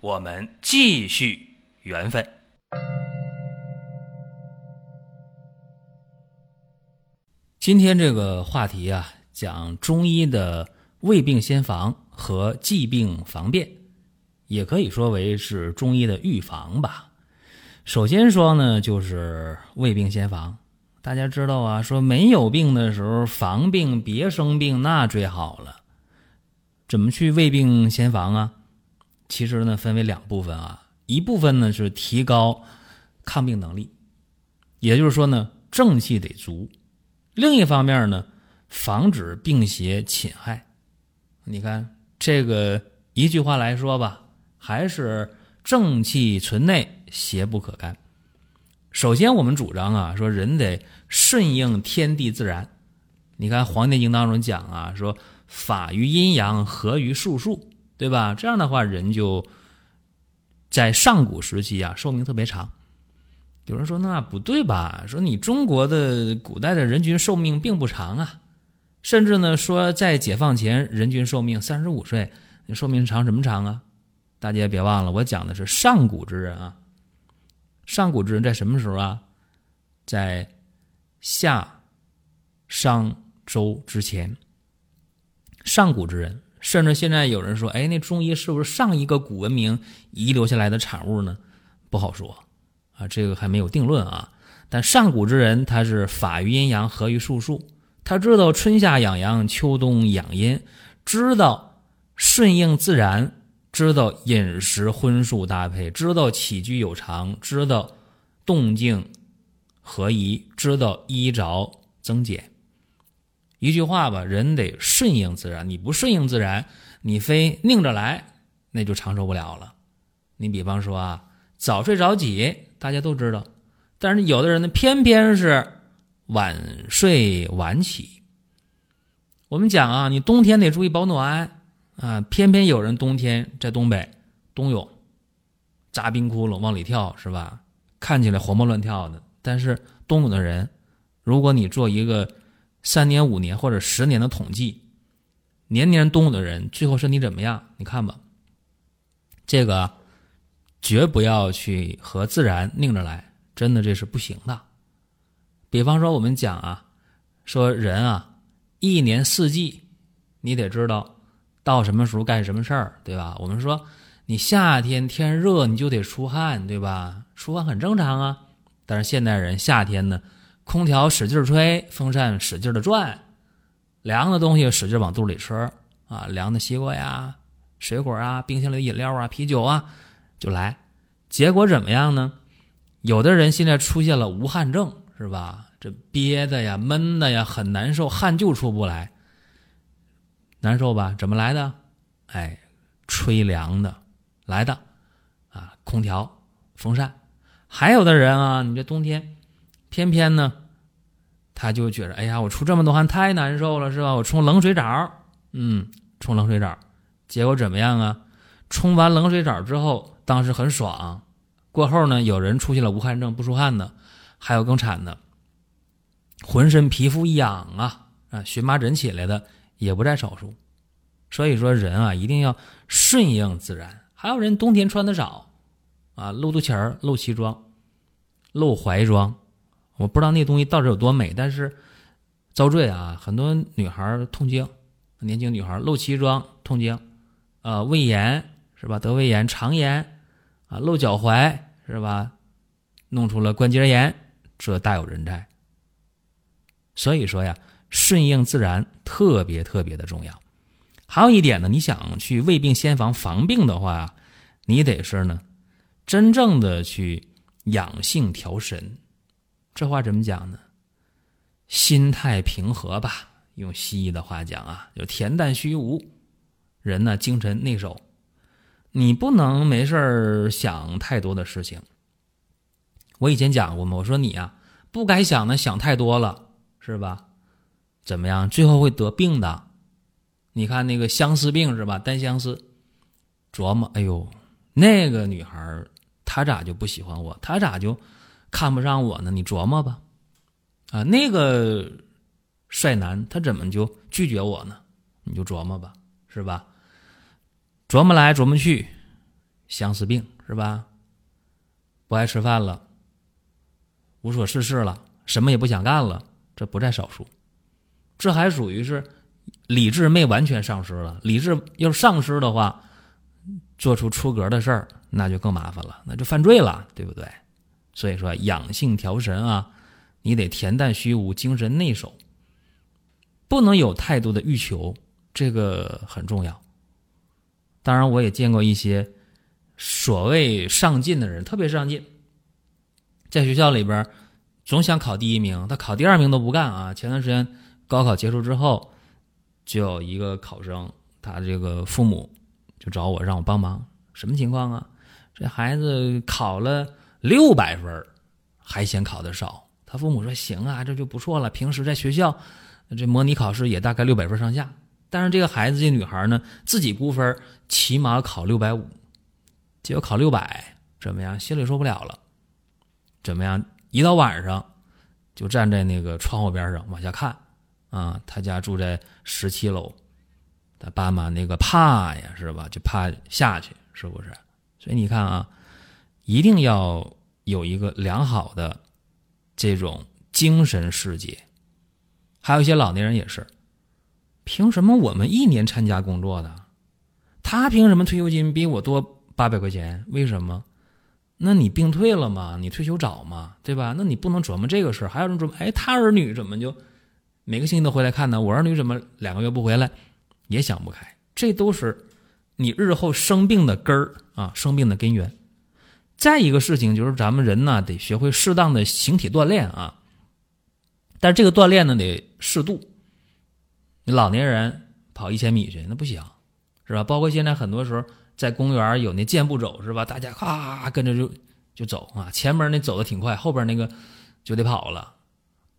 我们继续缘分。今天这个话题啊，讲中医的未病先防和疾病防变，也可以说为是中医的预防吧。首先说呢，就是未病先防。大家知道啊，说没有病的时候防病，别生病那最好了。怎么去未病先防啊？其实呢，分为两部分啊，一部分呢是提高抗病能力，也就是说呢，正气得足。另一方面呢，防止病邪侵害。你看这个一句话来说吧，还是正气存内，邪不可干。首先，我们主张啊，说人得顺应天地自然。你看《黄帝内经》当中讲啊，说法于阴阳，合于术数，对吧？这样的话，人就在上古时期啊，寿命特别长。有人说那不对吧？说你中国的古代的人均寿命并不长啊，甚至呢说在解放前人均寿命三十五岁，寿命长什么长啊？大家别忘了，我讲的是上古之人啊。上古之人在什么时候啊？在夏、商、周之前。上古之人，甚至现在有人说，哎，那中医是不是上一个古文明遗留下来的产物呢？不好说。啊，这个还没有定论啊。但上古之人，他是法于阴阳，合于术数，他知道春夏养阳，秋冬养阴，知道顺应自然，知道饮食荤素搭配，知道起居有常，知道动静合一，知道衣着增减。一句话吧，人得顺应自然。你不顺应自然，你非拧着来，那就长寿不了了。你比方说啊，早睡早起。大家都知道，但是有的人呢，偏偏是晚睡晚起。我们讲啊，你冬天得注意保暖啊，偏偏有人冬天在东北冬泳，扎冰窟窿往里跳，是吧？看起来活蹦乱跳的，但是冬泳的人，如果你做一个三年、五年或者十年的统计，年年冬的人最后身体怎么样？你看吧，这个。绝不要去和自然拧着来，真的这是不行的。比方说，我们讲啊，说人啊，一年四季，你得知道到什么时候干什么事儿，对吧？我们说，你夏天天热，你就得出汗，对吧？出汗很正常啊。但是现代人夏天呢，空调使劲吹，风扇使劲的转，凉的东西使劲往肚里吃啊，凉的西瓜呀、水果啊、冰箱里饮料啊、啤酒啊。就来，结果怎么样呢？有的人现在出现了无汗症，是吧？这憋的呀、闷的呀，很难受，汗就出不来，难受吧？怎么来的？哎，吹凉的来的，啊，空调、风扇。还有的人啊，你这冬天，偏偏呢，他就觉得，哎呀，我出这么多汗太难受了，是吧？我冲冷水澡，嗯，冲冷水澡，结果怎么样啊？冲完冷水澡之后。当时很爽，过后呢，有人出现了无汗症，不出汗的，还有更惨的，浑身皮肤痒啊啊，荨麻疹起来的也不在少数。所以说，人啊一定要顺应自然。还有人冬天穿的少啊，露肚脐儿、露脐装、露怀装，我不知道那东西到底有多美，但是遭罪啊，很多女孩痛经，年轻女孩露脐装痛经，呃，胃炎是吧？得胃炎、肠炎。啊，露脚踝是吧？弄出了关节炎，这大有人在。所以说呀，顺应自然特别特别的重要。还有一点呢，你想去未病先防防病的话，你得是呢，真正的去养性调神。这话怎么讲呢？心态平和吧，用西医的话讲啊，就恬淡虚无，人呢精神内守。你不能没事儿想太多的事情。我以前讲过嘛，我说你啊，不该想的想太多了，是吧？怎么样？最后会得病的。你看那个相思病是吧？单相思，琢磨，哎呦，那个女孩她咋就不喜欢我？她咋就看不上我呢？你琢磨吧。啊，那个帅男他怎么就拒绝我呢？你就琢磨吧，是吧？琢磨来琢磨去，相思病是吧？不爱吃饭了，无所事事了，什么也不想干了，这不在少数。这还属于是理智没完全丧失了。理智要丧失的话，做出出格的事儿，那就更麻烦了，那就犯罪了，对不对？所以说养性调神啊。你得恬淡虚无，精神内守，不能有太多的欲求，这个很重要。当然，我也见过一些所谓上进的人，特别上进，在学校里边总想考第一名，他考第二名都不干啊。前段时间高考结束之后，就有一个考生，他这个父母就找我让我帮忙，什么情况啊？这孩子考了六百分，还嫌考的少。他父母说：“行啊，这就不错了。平时在学校，这模拟考试也大概六百分上下。但是这个孩子，这女孩呢，自己估分起码考六百五，结果考六百，怎么样？心里受不了了。怎么样？一到晚上，就站在那个窗户边上往下看。啊，他家住在十七楼，他爸妈那个怕呀，是吧？就怕下去，是不是？所以你看啊，一定要有一个良好的。”这种精神世界，还有一些老年人也是，凭什么我们一年参加工作的，他凭什么退休金比我多八百块钱？为什么？那你病退了吗？你退休早吗？对吧？那你不能琢磨这个事儿。还有人琢磨，哎，他儿女怎么就每个星期都回来看呢？我儿女怎么两个月不回来？也想不开。这都是你日后生病的根儿啊，生病的根源。再一个事情就是，咱们人呢得学会适当的形体锻炼啊，但是这个锻炼呢得适度。你老年人跑一千米去那不行，是吧？包括现在很多时候在公园有那健步走，是吧？大家咔跟着就就走啊，前面那走的挺快，后边那个就得跑了，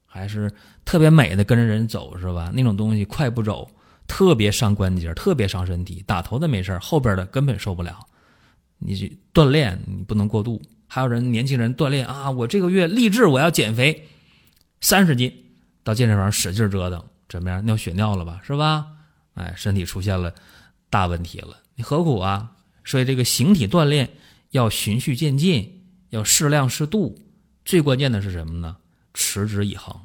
还是特别美的跟着人走，是吧？那种东西快步走特别伤关节，特别伤身体，打头的没事后边的根本受不了。你去锻炼，你不能过度。还有人年轻人锻炼啊，我这个月立志我要减肥三十斤，到健身房使劲折腾，怎么样？尿血尿了吧，是吧？哎，身体出现了大问题了，你何苦啊？所以这个形体锻炼要循序渐进，要适量适度。最关键的是什么呢？持之以恒。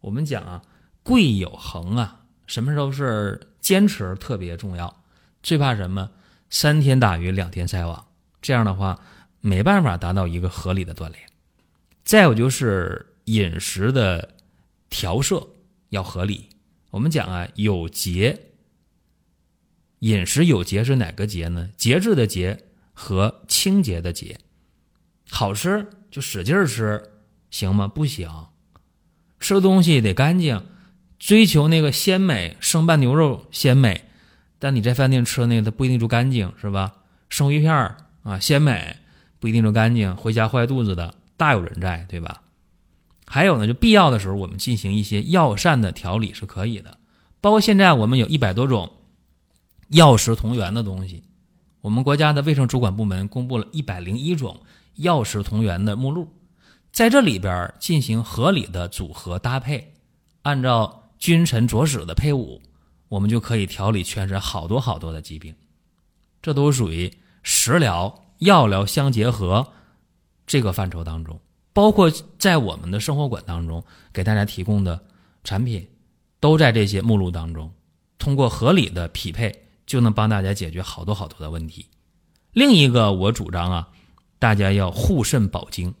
我们讲啊，贵有恒啊，什么时候是坚持特别重要。最怕什么？三天打鱼两天晒网，这样的话没办法达到一个合理的锻炼。再有就是饮食的调摄要合理。我们讲啊，有节，饮食有节是哪个节呢？节制的节和清洁的节。好吃就使劲吃，行吗？不行，吃东西得干净，追求那个鲜美，生拌牛肉鲜美。但你在饭店吃的那个，它不一定就干净，是吧？生鱼片儿啊，鲜美不一定就干净，回家坏肚子的大有人在，对吧？还有呢，就必要的时候，我们进行一些药膳的调理是可以的。包括现在我们有一百多种药食同源的东西，我们国家的卫生主管部门公布了一百零一种药食同源的目录，在这里边进行合理的组合搭配，按照君臣佐使的配伍。我们就可以调理全身好多好多的疾病，这都属于食疗、药疗相结合这个范畴当中。包括在我们的生活馆当中给大家提供的产品，都在这些目录当中。通过合理的匹配，就能帮大家解决好多好多的问题。另一个，我主张啊，大家要护肾保精。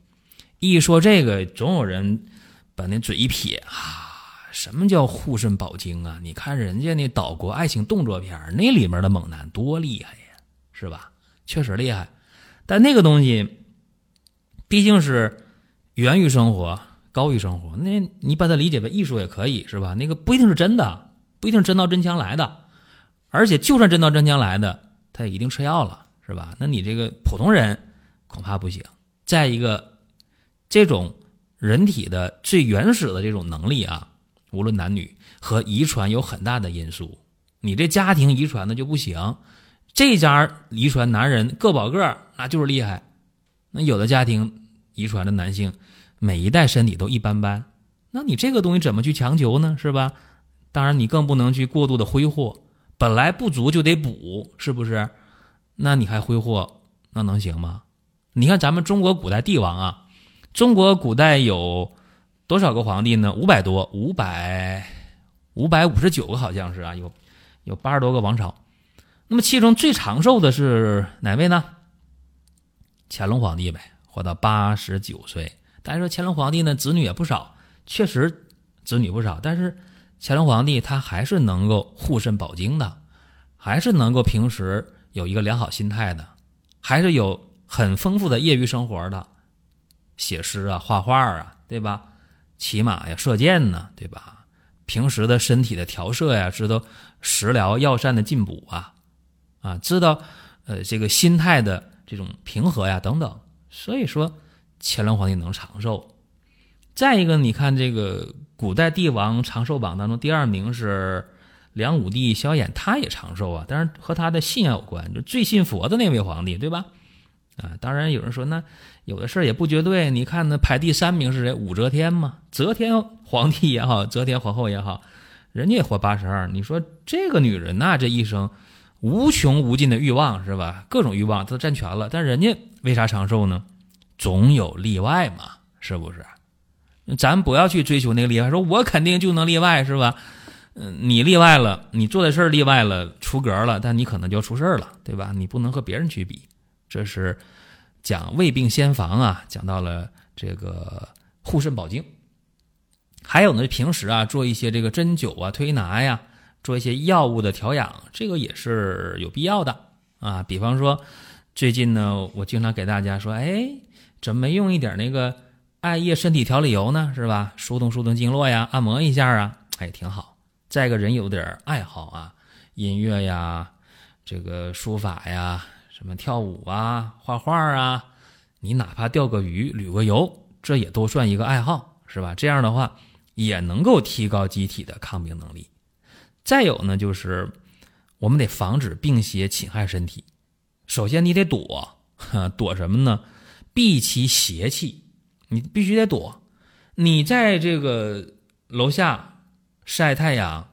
一说这个，总有人把那嘴一撇啊。什么叫护肾保精啊？你看人家那岛国爱情动作片那里面的猛男多厉害呀，是吧？确实厉害，但那个东西毕竟是源于生活，高于生活。那你把它理解为艺术也可以，是吧？那个不一定是真的，不一定真刀真枪来的。而且就算真刀真枪来的，他也一定吃药了，是吧？那你这个普通人恐怕不行。再一个，这种人体的最原始的这种能力啊，无论男女和遗传有很大的因素。你这家庭遗传的就不行，这家遗传男人个保个那就是厉害。那有的家庭遗传的男性每一代身体都一般般，那你这个东西怎么去强求呢？是吧？当然，你更不能去过度的挥霍，本来不足就得补，是不是？那你还挥霍，那能行吗？你看咱们中国古代帝王啊，中国古代有多少个皇帝呢？五百多，五百五百五十九个好像是啊，有有八十多个王朝。那么其中最长寿的是哪位呢？乾隆皇帝呗，活到八十九岁。大家说乾隆皇帝呢，子女也不少，确实子女不少，但是乾隆皇帝他还是能够护肾保精的，还是能够平时有一个良好心态的，还是有。很丰富的业余生活的，写诗啊、画画啊，对吧？骑马呀、射箭呢，对吧？平时的身体的调摄呀，知道食疗药膳的进补啊，啊，知道呃这个心态的这种平和呀等等。所以说，乾隆皇帝能长寿。再一个，你看这个古代帝王长寿榜当中，第二名是梁武帝萧衍，他也长寿啊，但是和他的信仰有关，就最信佛的那位皇帝，对吧？啊，当然有人说，那有的事儿也不绝对。你看，那排第三名是谁？武则天嘛，则天皇帝也好，则天皇后也好，人家也活八十二。你说这个女人呐，这一生无穷无尽的欲望是吧？各种欲望都占全了，但人家为啥长寿呢？总有例外嘛，是不是？咱不要去追求那个例外，说我肯定就能例外是吧？嗯，你例外了，你做的事例外了，出格了，但你可能就要出事儿了，对吧？你不能和别人去比。这是讲未病先防啊，讲到了这个护肾保精。还有呢，平时啊做一些这个针灸啊、推拿呀，做一些药物的调养，这个也是有必要的啊。比方说，最近呢，我经常给大家说，哎，怎么没用一点那个艾叶身体调理油呢？是吧？疏通疏通经络呀，按摩一下啊，哎，挺好。再一个人有点爱好啊，音乐呀，这个书法呀。什么跳舞啊，画画啊，你哪怕钓个鱼、旅个游，这也都算一个爱好，是吧？这样的话也能够提高机体的抗病能力。再有呢，就是我们得防止病邪侵害身体。首先你得躲，躲什么呢？避其邪气，你必须得躲。你在这个楼下晒太阳，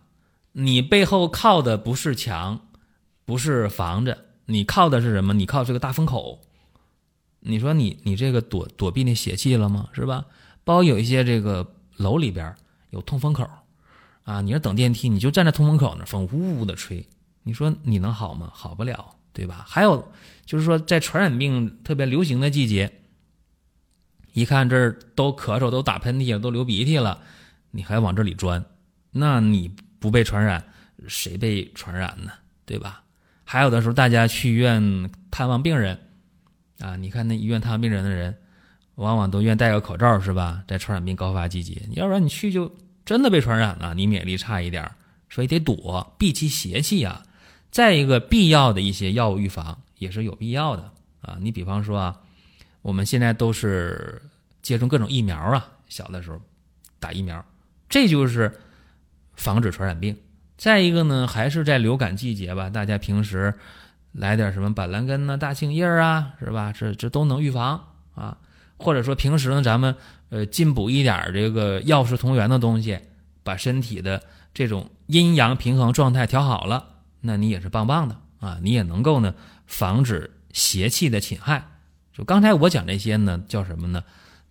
你背后靠的不是墙，不是房子。你靠的是什么？你靠这个大风口，你说你你这个躲躲避那邪气了吗？是吧？包括有一些这个楼里边有通风口，啊，你要等电梯，你就站在通风口那，风呼呼的吹，你说你能好吗？好不了，对吧？还有就是说，在传染病特别流行的季节，一看这儿都咳嗽、都打喷嚏了、都流鼻涕了，你还往这里钻，那你不被传染，谁被传染呢？对吧？还有的时候，大家去医院探望病人，啊，你看那医院探望病人的人，往往都愿意戴个口罩，是吧？在传染病高发季节，要不然你去就真的被传染了，你免疫力差一点，所以得躲，避其邪气啊。再一个，必要的一些药物预防也是有必要的啊。你比方说啊，我们现在都是接种各种疫苗啊，小的时候打疫苗，这就是防止传染病。再一个呢，还是在流感季节吧，大家平时来点什么板蓝根呐、大杏叶啊，是吧？这这都能预防啊。或者说平时呢，咱们呃进补一点这个药食同源的东西，把身体的这种阴阳平衡状态调好了，那你也是棒棒的啊！你也能够呢防止邪气的侵害。就刚才我讲这些呢，叫什么呢？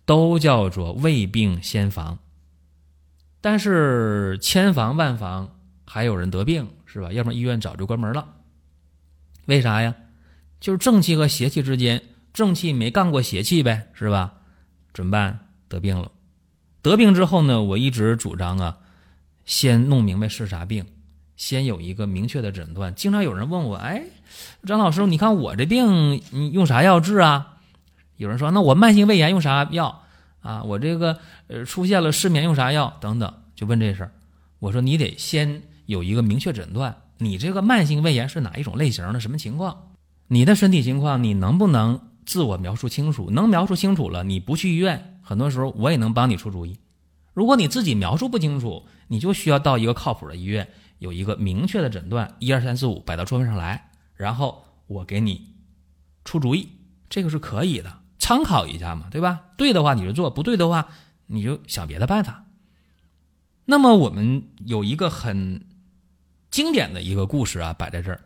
都叫做未病先防。但是千防万防。还有人得病是吧？要不然医院早就关门了。为啥呀？就是正气和邪气之间，正气没干过邪气呗，是吧？怎么办？得病了。得病之后呢，我一直主张啊，先弄明白是啥病，先有一个明确的诊断。经常有人问我，哎，张老师，你看我这病，你用啥药治啊？有人说，那我慢性胃炎用啥药啊？我这个呃出现了失眠用啥药？等等，就问这事儿。我说你得先。有一个明确诊断，你这个慢性胃炎是哪一种类型的？什么情况？你的身体情况你能不能自我描述清楚？能描述清楚了，你不去医院，很多时候我也能帮你出主意。如果你自己描述不清楚，你就需要到一个靠谱的医院，有一个明确的诊断，一二三四五摆到桌面上来，然后我给你出主意，这个是可以的，参考一下嘛，对吧？对的话你就做，不对的话你就想别的办法。那么我们有一个很经典的一个故事啊，摆在这儿，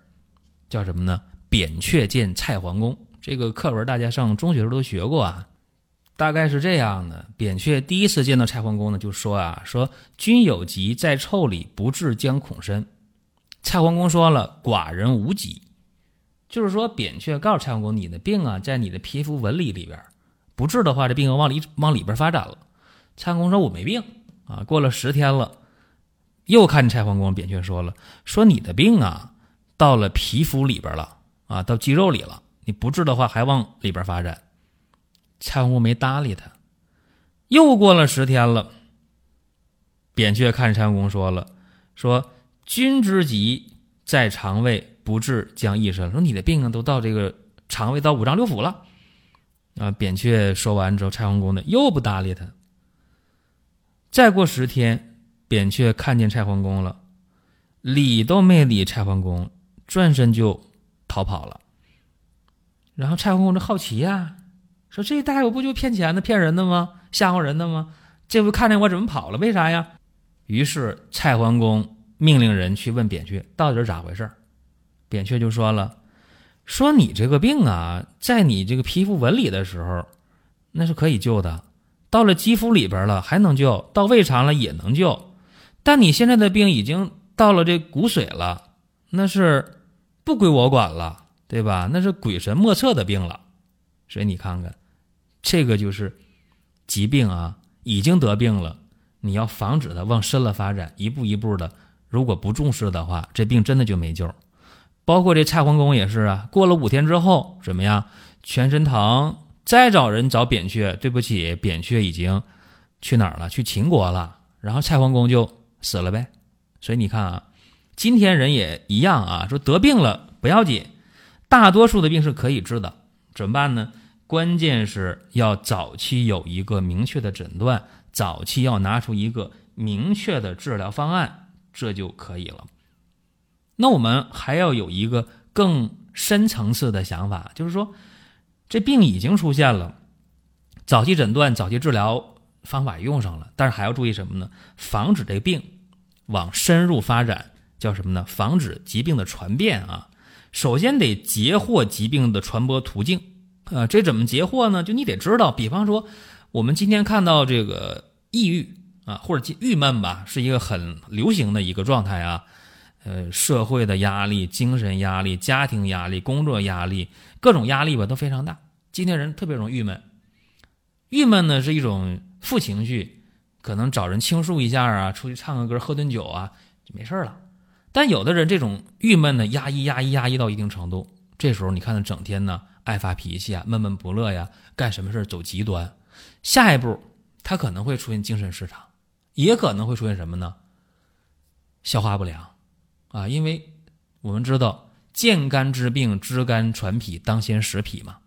叫什么呢？扁鹊见蔡桓公。这个课文大家上中学时候都学过啊。大概是这样的，扁鹊第一次见到蔡桓公呢，就说啊，说君有疾在腠理，不治将恐深。蔡桓公说了，寡人无疾，就是说扁鹊告诉蔡桓公，你的病啊，在你的皮肤纹理里边，不治的话，这病往里往里边发展了。蔡桓公说，我没病啊。过了十天了，又看见蔡桓公，扁鹊说了，说你的病啊，到了皮肤里边了啊，到肌肉里了，你不治的话，还往里边发展。蔡桓公没搭理他，又过了十天了。扁鹊看蔡桓公说了：“说君之疾在肠胃，不治将易身。说你的病啊，都到这个肠胃到五脏六腑了。”啊，扁鹊说完之后，蔡桓公呢又不搭理他。再过十天，扁鹊看见蔡桓公了，理都没理蔡桓公，转身就逃跑了。然后蔡桓公就好奇呀。说这大夫不就骗钱的、骗人的吗？吓唬人的吗？这回看见我怎么跑了？为啥呀？于是蔡桓公命令人去问扁鹊，到底是咋回事？扁鹊就说了：“说你这个病啊，在你这个皮肤纹理的时候，那是可以救的；到了肌肤里边了，还能救；到胃肠了也能救。但你现在的病已经到了这骨髓了，那是不归我管了，对吧？那是鬼神莫测的病了。”所以你看看，这个就是疾病啊，已经得病了，你要防止它往深了发展，一步一步的，如果不重视的话，这病真的就没救。包括这蔡桓公也是啊，过了五天之后怎么样？全身疼，再找人找扁鹊，对不起，扁鹊已经去哪儿了？去秦国了。然后蔡桓公就死了呗。所以你看啊，今天人也一样啊，说得病了不要紧，大多数的病是可以治的。怎么办呢？关键是要早期有一个明确的诊断，早期要拿出一个明确的治疗方案，这就可以了。那我们还要有一个更深层次的想法，就是说，这病已经出现了，早期诊断、早期治疗方法用上了，但是还要注意什么呢？防止这病往深入发展，叫什么呢？防止疾病的传变啊。首先得截获疾病的传播途径，啊，这怎么截获呢？就你得知道，比方说，我们今天看到这个抑郁啊，或者郁闷吧，是一个很流行的一个状态啊。呃，社会的压力、精神压力、家庭压力、工作压力，各种压力吧都非常大。今天人特别容易郁闷，郁闷呢是一种负情绪，可能找人倾诉一下啊，出去唱个歌、喝顿酒啊，就没事了。但有的人这种郁闷呢，压抑、压抑、压抑到一定程度，这时候你看他整天呢爱发脾气啊，闷闷不乐呀，干什么事走极端，下一步他可能会出现精神失常，也可能会出现什么呢？消化不良啊，因为我们知道见肝之病，知肝传脾，当先食脾嘛。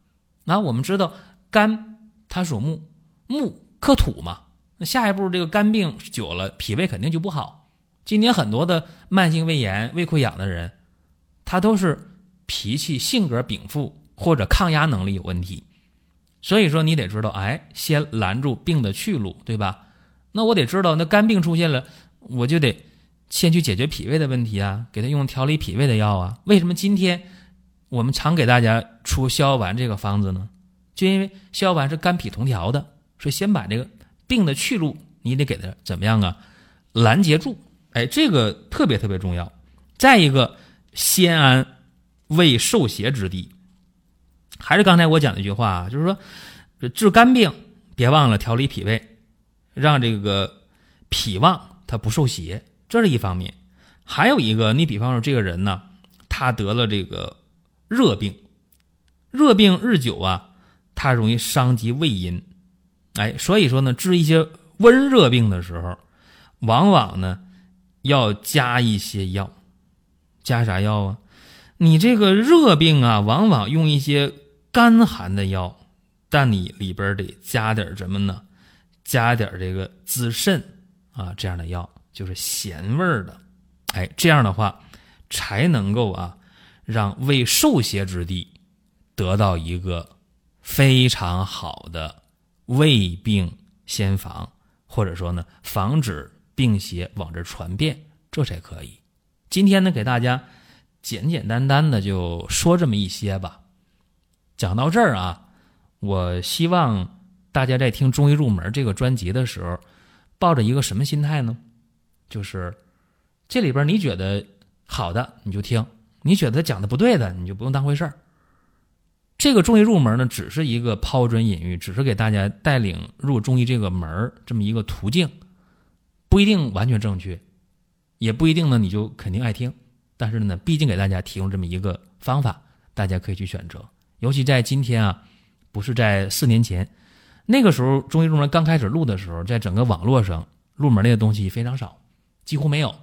那我们知道肝它属木，木克土嘛，那下一步这个肝病久了，脾胃肯定就不好。今年很多的慢性胃炎、胃溃疡的人，他都是脾气、性格禀赋或者抗压能力有问题。所以说，你得知道，哎，先拦住病的去路，对吧？那我得知道，那肝病出现了，我就得先去解决脾胃的问题啊，给他用调理脾胃的药啊。为什么今天我们常给大家出逍遥丸这个方子呢？就因为逍遥丸是肝脾同调的，所以先把这个病的去路，你得给他怎么样啊？拦截住。哎，这个特别特别重要。再一个，先安未受邪之地，还是刚才我讲的一句话啊，就是说，治肝病别忘了调理脾胃，让这个脾旺它不受邪，这是一方面。还有一个，你比方说这个人呢，他得了这个热病，热病日久啊，他容易伤及胃阴。哎，所以说呢，治一些温热病的时候，往往呢。要加一些药，加啥药啊？你这个热病啊，往往用一些干寒的药，但你里边得加点什么呢？加点这个滋肾啊这样的药，就是咸味儿的。哎，这样的话才能够啊，让胃受邪之地得到一个非常好的胃病先防，或者说呢，防止病邪往这传遍，这才可以。今天呢，给大家。简简单单的就说这么一些吧。讲到这儿啊，我希望大家在听《中医入门》这个专辑的时候，抱着一个什么心态呢？就是这里边你觉得好的你就听，你觉得讲的不对的你就不用当回事儿。这个中医入门呢，只是一个抛砖引玉，只是给大家带领入中医这个门这么一个途径，不一定完全正确，也不一定呢你就肯定爱听。但是呢，毕竟给大家提供这么一个方法，大家可以去选择。尤其在今天啊，不是在四年前，那个时候中医入门刚开始录的时候，在整个网络上入门类的东西非常少，几乎没有。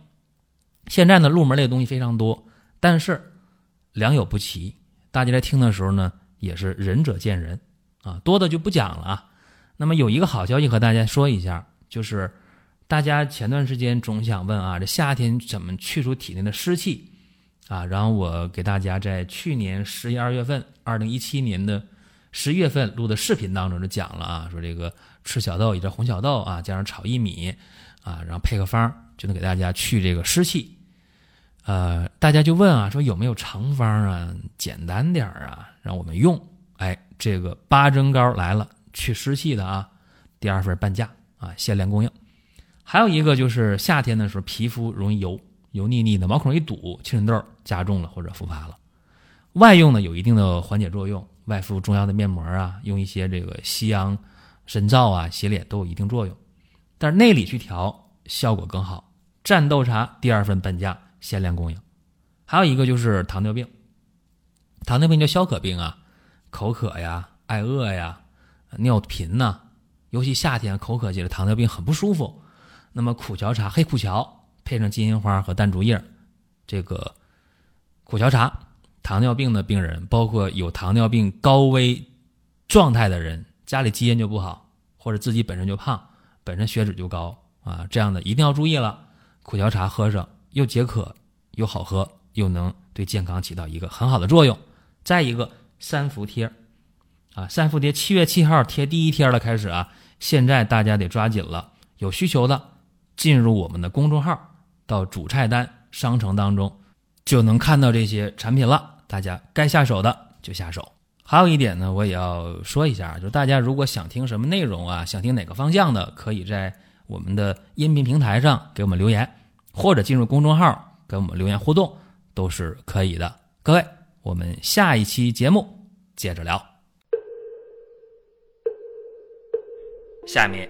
现在呢，入门类的东西非常多，但是良莠不齐。大家在听的时候呢，也是仁者见仁啊，多的就不讲了啊。那么有一个好消息和大家说一下，就是。大家前段时间总想问啊，这夏天怎么去除体内的湿气啊？然后我给大家在去年十一二月份，二零一七年的十月份录的视频当中就讲了啊，说这个吃小豆，也叫红小豆啊，加上炒薏米啊，然后配个方就能给大家去这个湿气。呃，大家就问啊，说有没有成方啊，简单点啊，让我们用？哎，这个八珍膏来了，去湿气的啊，第二份半价啊，限量供应。还有一个就是夏天的时候，皮肤容易油油腻腻的，毛孔一堵，青春痘加重了或者复发了。外用呢有一定的缓解作用，外敷中药的面膜啊，用一些这个西洋参皂啊洗脸都有一定作用。但是内里去调效果更好。战斗茶第二份半价限量供应。还有一个就是糖尿病，糖尿病叫消渴病啊，口渴呀、爱饿呀、尿频呐，尤其夏天口渴起来，糖尿病很不舒服。那么苦荞茶、黑苦荞配上金银花和淡竹叶，这个苦荞茶，糖尿病的病人，包括有糖尿病高危状态的人，家里基因就不好，或者自己本身就胖，本身血脂就高啊，这样的一定要注意了。苦荞茶喝上又解渴又好喝，又能对健康起到一个很好的作用。再一个三伏贴，啊，三伏贴七月七号贴第一贴了，开始啊，现在大家得抓紧了，有需求的。进入我们的公众号，到主菜单商城当中，就能看到这些产品了。大家该下手的就下手。还有一点呢，我也要说一下，就大家如果想听什么内容啊，想听哪个方向的，可以在我们的音频平台上给我们留言，或者进入公众号跟我们留言互动，都是可以的。各位，我们下一期节目接着聊。下面